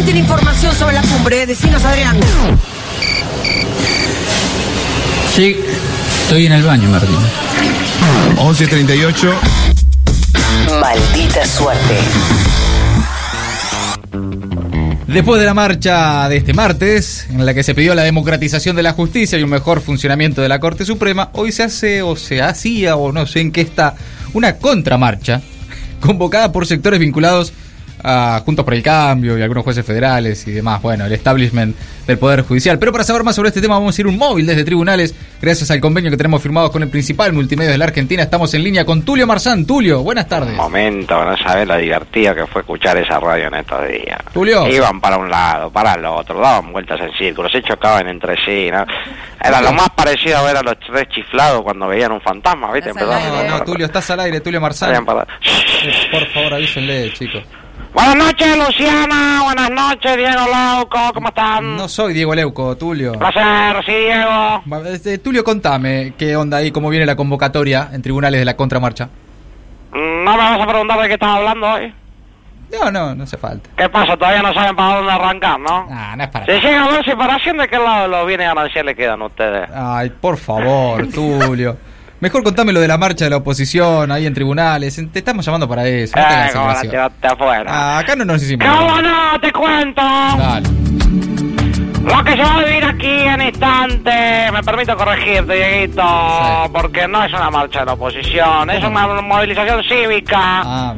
¿Quién tiene información sobre la cumbre? Decinos, Adrián. Sí, estoy en el baño, Martín. 11.38. Maldita suerte. Después de la marcha de este martes, en la que se pidió la democratización de la justicia y un mejor funcionamiento de la Corte Suprema, hoy se hace o se hacía o no sé en qué está una contramarcha convocada por sectores vinculados a Juntos por el Cambio y algunos jueces federales y demás, bueno, el establishment del Poder Judicial. Pero para saber más sobre este tema vamos a ir un móvil desde tribunales, gracias al convenio que tenemos firmado con el principal multimedia de la Argentina. Estamos en línea con Tulio Marzán. Tulio, buenas tardes. Un momento, no sabes la divertida que fue escuchar esa radio en estos días. Tulio. Iban para un lado, para el otro, daban vueltas en círculos, se chocaban entre sí, ¿no? Era lo más parecido a ver a los tres chiflados cuando veían un fantasma, ¿viste? Estás al aire. No, no, Tulio, estás al aire, Tulio Marzán. Por favor, avísenle, chicos. Buenas noches, Luciana. Buenas noches, Diego Lauco. ¿Cómo están? No soy Diego Leuco, Tulio. Placer, sí, Diego. Este, Tulio, contame qué onda ahí, cómo viene la convocatoria en tribunales de la contramarcha. Mm, ¿No me vas a preguntar de qué estás hablando hoy? No, no, no hace falta. ¿Qué pasa? Todavía no saben para dónde arrancar, ¿no? Ah, no es para Si llega a ver separación, ¿de qué lado los bienes gananciales le quedan ustedes? Ay, por favor, Tulio. Mejor contame lo de la marcha de la oposición ahí en tribunales. Te estamos llamando para eso. No te Eh, tiraste afuera. Ah, acá no nos hicimos. ¿Cómo no? Te cuento. Dale. Lo que se va a vivir aquí en instante, me permito corregirte, Dieguito, Sí. porque no es una marcha de la oposición, es una movilización cívica Ah,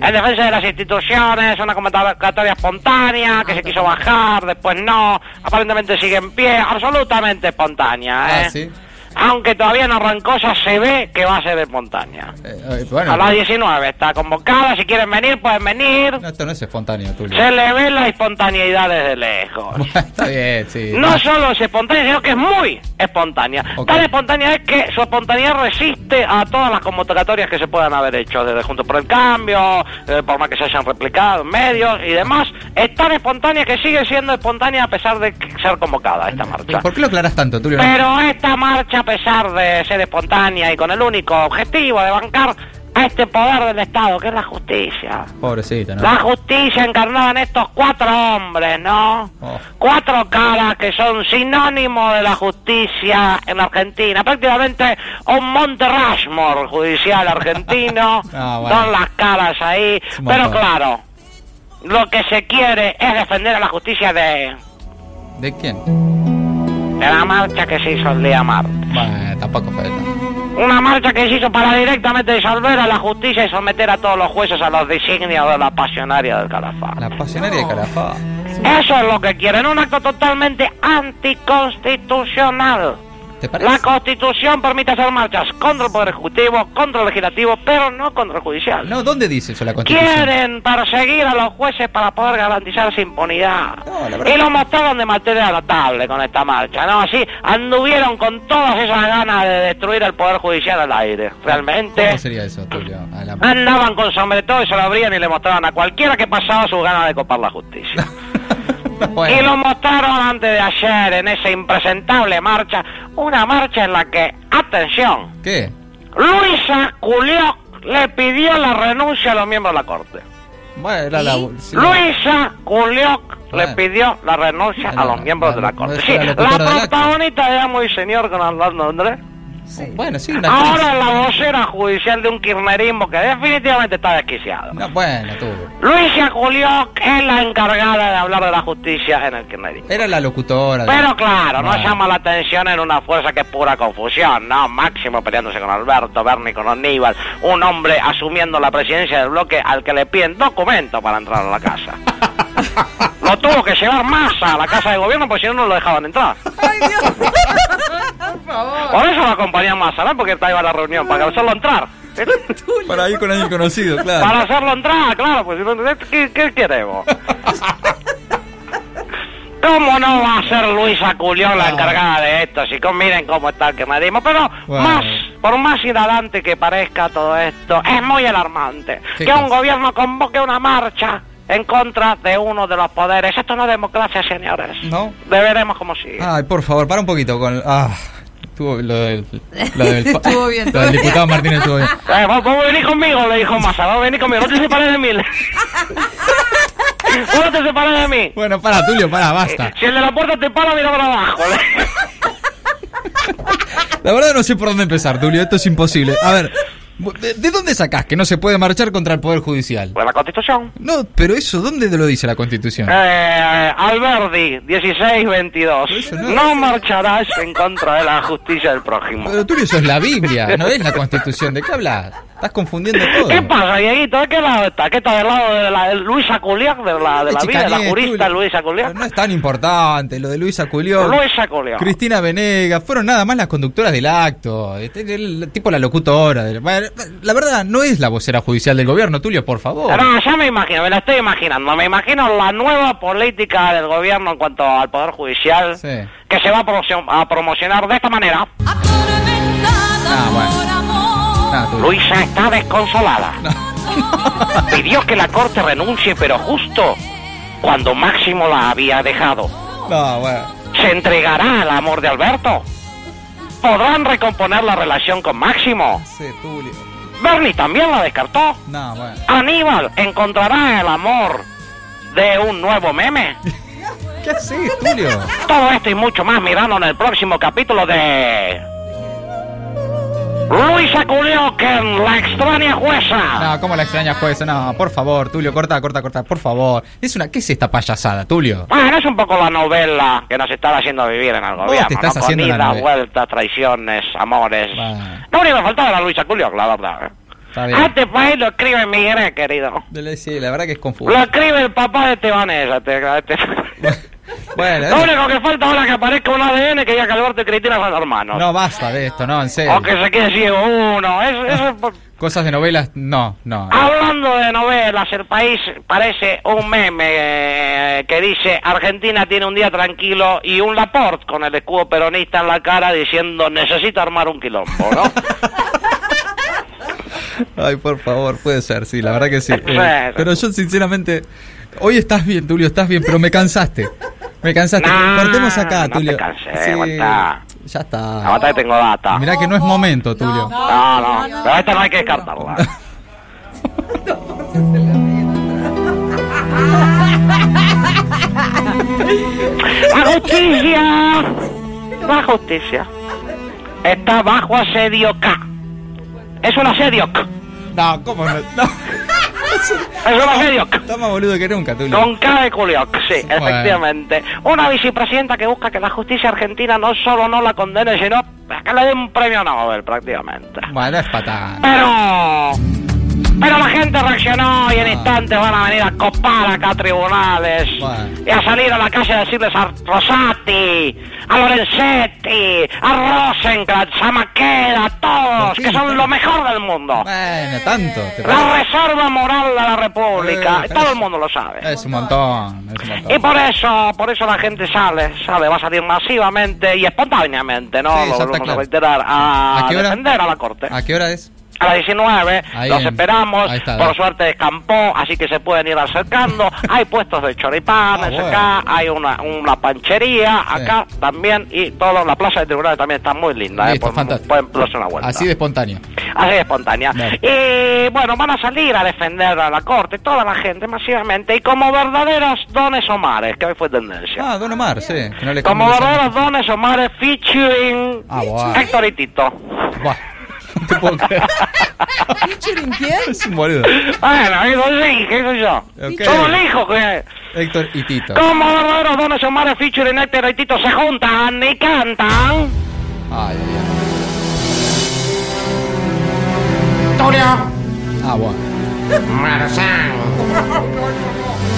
en defensa de las instituciones, una convocatoria espontánea que se quiso bajar, después no, aparentemente sigue en pie, absolutamente espontánea, Ah, ¿eh? sí. Aunque todavía no arrancó, ya se ve que va a ser espontánea. Eh, eh, bueno, A las 19 está convocada, si quieren venir, pueden venir. no, esto no es espontáneo, Tulio. Se le ve la espontaneidad desde lejos. Está bien, sí. No solo es espontánea, sino que es muy espontánea. Tan espontánea es que su espontaneidad resiste a todas las convocatorias que se puedan haber hecho, desde Juntos por el Cambio, eh, por más que se hayan replicado en medios y demás. Es tan espontánea que sigue siendo espontánea a pesar de ser convocada esta marcha. ¿Por qué lo aclaras tanto, Tulio? Pero esta marcha, pesar de ser espontánea y con el único objetivo de bancar a este poder del Estado, que es la justicia. Pobrecito, ¿no? La justicia encarnada en estos cuatro hombres, ¿no? Oh. Cuatro caras que son sinónimo de la justicia en Argentina. Prácticamente un Monte Rushmore judicial argentino. Ah, bueno. Son las caras ahí. Pero claro, lo que se quiere es defender a la justicia de, ¿De quién? De la marcha que se hizo el día martes. Bueno, tampoco fue no. Una marcha que se hizo para directamente disolver a la justicia y someter a todos los jueces a los designios de la pasionaria del Calafate. La pasionaria de Calafá. Eso es lo que quieren, un acto totalmente anticonstitucional. ¿Te parece? La constitución permite hacer marchas contra el Poder Ejecutivo, contra el Legislativo, pero no contra el Judicial. No, ¿dónde dice eso la Constitución? Quieren perseguir a los jueces para poder garantizar su impunidad. No, la verdad- y lo mostraron de manera notable con esta marcha, ¿no? Así anduvieron con todas esas ganas de destruir el Poder Judicial al aire. Realmente ¿Cómo sería eso, Tulio? La- andaban con sombreros y se lo abrían y le mostraban a cualquiera que pasaba sus ganas de copar la justicia. Bueno. Y lo mostraron antes de ayer en esa impresentable marcha, una marcha en la que, atención, ¿Qué? Luisa Culioc le pidió la renuncia a los miembros de la Corte. Bueno, era la... Sí, Luisa Culioc le Bueno. pidió la renuncia Bueno, a los miembros la- de la Corte. Sí, la protagonista de Amo y Señor con Orlando Andrés. Bueno, sí, una. Ahora la vocera judicial de un kirchnerismo que definitivamente está desquiciado. No, bueno, tú. Luisa Culioc es la encargada de hablar de la justicia en el kirchnerismo. Era la locutora. de- Pero claro, no llama la atención en una fuerza que es pura confusión, ¿no? Máximo peleándose con Alberto, Bernie con Aníbal, un hombre asumiendo la presidencia del bloque al que le piden documento para entrar a la casa. Lo tuvo que llevar Massa a la casa de gobierno porque si no, no lo dejaban entrar. Ay, Dios. Por favor. Por eso lo acompañaba Massa, ¿no? Porque estaba a la reunión, para hacerlo entrar. Para ir con alguien conocido, claro. Para hacerlo entrar, claro, pues si no, ¿qué, qué queremos? ¿Cómo no va a ser Luisa Culión la encargada de esto? Si con, miren cómo está el kirchnerismo. Pero Bueno. más, por más inhalante que parezca todo esto, es muy alarmante ¿Qué que un gobierno convoque una marcha en contra de uno de los poderes. Esto no es democracia, señores. ¿No? Deberemos como sigue. Ay, por favor, para un poquito con... Ah, estuvo lo del... Lo del Estuvo bien, Lo del diputado bien. Martínez estuvo bien. Eh, vos, vos venís conmigo, le dijo Massa, vos venís conmigo, no te separes de mí. Vos no te separás de mí. Bueno, para, Tulio, para, basta. Si el de la puerta te para, mira para abajo. La verdad no sé por dónde empezar, Tulio, esto es imposible. A ver, ¿de, de dónde sacás que no se puede marchar contra el Poder Judicial? Pues la Constitución. No, pero eso, ¿dónde te lo dice la Constitución? Eh, Alberdi, 1622. Eso no- No marcharás en contra de la justicia del prójimo. Pero eso es la Biblia, no es la Constitución. ¿De qué hablas? Estás confundiendo todo. ¿Qué pasa, Dieguito? ¿De qué lado está? ¿Qué está del lado de la de Luisa Culiac, de la, de la vida, de la jurista. Luisa Culiac? No es tan importante lo de Luisa Culió. Luisa Culiac. Cristina Venegas, fueron nada más las conductoras del acto, este, el- tipo la locutora. del- La verdad, no es la vocera judicial del gobierno, Tulio, por favor. No, ya me imagino, me la estoy imaginando. Me imagino la nueva política del gobierno en cuanto al Poder Judicial Sí. que se va a promocionar de esta manera. Ah, bueno. Luisa está desconsolada. Pidió que la corte renuncie, pero justo cuando Máximo la había dejado. No, bueno. ¿Se entregará al amor de Alberto? ¿Podrán recomponer la relación con Máximo? Sí, Tulio. Bernie también la descartó. No, bueno. Aníbal encontrará el amor de un nuevo meme. ¿Qué haces, Tulio? Todo esto y mucho más mirando en el próximo capítulo de... Luisa Culioquen, la extraña jueza. No, ¿cómo la extraña jueza? No, por favor, Tulio, corta, corta, corta, por favor. Es una, ¿qué es esta payasada, Tulio? Bueno, es un poco la novela que nos están haciendo vivir en el gobierno. te estás ¿no? haciendo la vueltas, traiciones, amores. Va. Lo único que faltaba era Luisa Culioc, la verdad. Está bien. A este país lo escribe Miguel, querido. Sí, la verdad que es confuso. Lo escribe el papá de Estebanesa. Te, te- Bueno, Lo eh, único que falta ahora que aparezca un ADN que diga Alberto y Cristina son hermanos. no basta de esto, no, en serio. O que se quede ciego uno. Eso, eso es por- Cosas de novelas, no, no. Hablando de novelas, el país parece un meme eh, que dice Argentina tiene un día tranquilo y un Laporte con el escudo peronista en la cara diciendo necesito armar un quilombo, ¿no? Ay, por favor, puede ser, sí, la verdad que sí. Eh, pero yo sinceramente, hoy estás bien, Tulio, estás bien, pero me cansaste. Me cansaste. No, Cortemos acá, no te Tulio. cansé, aguantá. ya está. Aguanta que tengo data. Mirá que no es momento, Tulio. No, no, pero esta no hay que descartarla. La justicia, la justicia, está bajo asedio K. Es un asedio K. No, ¿cómo no? No. Está más boludo que nunca, Tulio. Con K de Culioc, sí, Bueno. efectivamente. Una vicepresidenta que busca que la justicia argentina no solo no la condene, sino que le dé un premio Nobel, prácticamente. Bueno, es patán. Pero. Pero la gente reaccionó y en instantes van a venir a copar acá tribunales Bueno. y a salir a la calle a decirles a Rosati, a Lorenzetti, a Rosencrantz, a Maqueda, a todos, que son lo mejor del mundo. Bueno, tanto. ¿te La reserva moral de la República, Eh, todo el mundo lo sabe. Es un montón, es un montón. Y por eso, por eso la gente sale, sale, va a salir masivamente y espontáneamente, ¿no? Sí, lo volvemos claro. a reiterar, a, ¿A defender a la Corte. ¿A qué hora es? A las 19, Ahí los en- esperamos, está, por suerte descampó, así que se pueden ir acercando. hay puestos de choripanes Ah, bueno. acá, hay una, una panchería Sí. acá también, y todo, la plaza de tribunales también está muy linda, Listo, eh, fantástico. pueden darse una vuelta. Así de espontáneo. Así de espontánea. Y bueno, van a salir a defender a la corte, toda la gente masivamente, y como verdaderos dones Omares, que hoy fue tendencia. Ah, Don Omar, sí. que no le como verdaderos dones Omares featuring Ah, bueno. Héctor y Tito. No te puedo creer. ¿Featuring quién? es un boludo. Bueno, eso sí, qué sé yo. Ok. Somos el hijo que... Héctor y Tito. Como verdaderos dones Omares featuring Héctor y Tito se juntan y cantan. Ay, ay, ay. Ah, bueno. Marzán.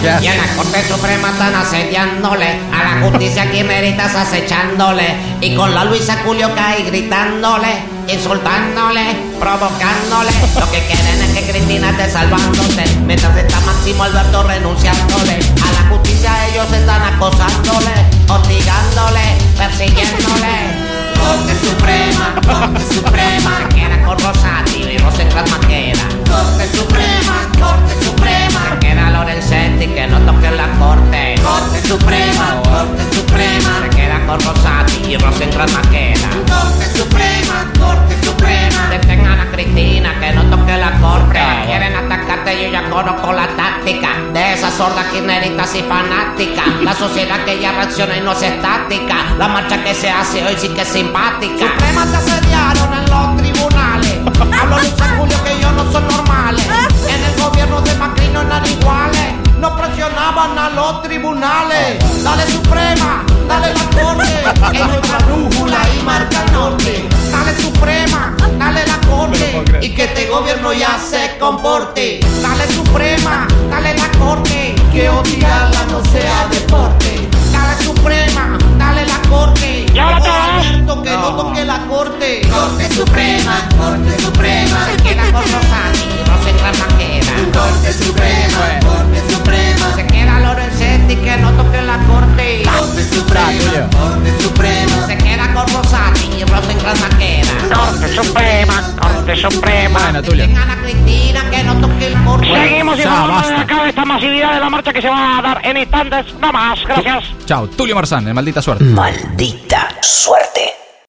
¿Qué Y en haces? la Corte Suprema están asediándole, a la justicia kirchneristas acechándole, y con la Luisa Culio cae gritándole, insultándole, provocándole. Lo que quieren es que Cristina esté salvándose, mientras está Máximo Alberto renunciándole. A la justicia ellos están acosándole, hostigándole, persiguiéndole. Corte Suprema, Corte Suprema, queda con Rosati y Rosencrantz Maqueda. Corte Suprema, Corte Suprema, queda Lorenzetti que no toque la corte. Corte Suprema, Corte Suprema, queda con Rosati y Rosenkrantz queda. Yo ya conozco la táctica de esas sordas kirneritas y fanáticas. La sociedad que ya reacciona y no es estática. La marcha que se hace hoy sí que es simpática. Supremas te asediaron en los tribunales. Hablo Luis Julio que ellos no son normales. En el gobierno de Macri no eran iguales. No presionaban a los tribunales. Dale Suprema, dale la corte. Es nuestra brújula y marca el norte. Dale Suprema, dale la corte. Y que este gobierno ya se comporte. Dale Suprema, dale la corte. Que odiarla no sea deporte. Dale Suprema, dale la corte. ¿Y ahora qué? Alberto, que no toque la corte. Corte Suprema, Corte Suprema. Se queda con Rosati, Rosenkrantz queda. Corte Suprema, Corte el corte. Seguimos Ya, informando de basta. acá de esta masividad de la marcha que se va a dar en instantes. No más, gracias. Chao, Tulio Marzán, en maldita suerte. Maldita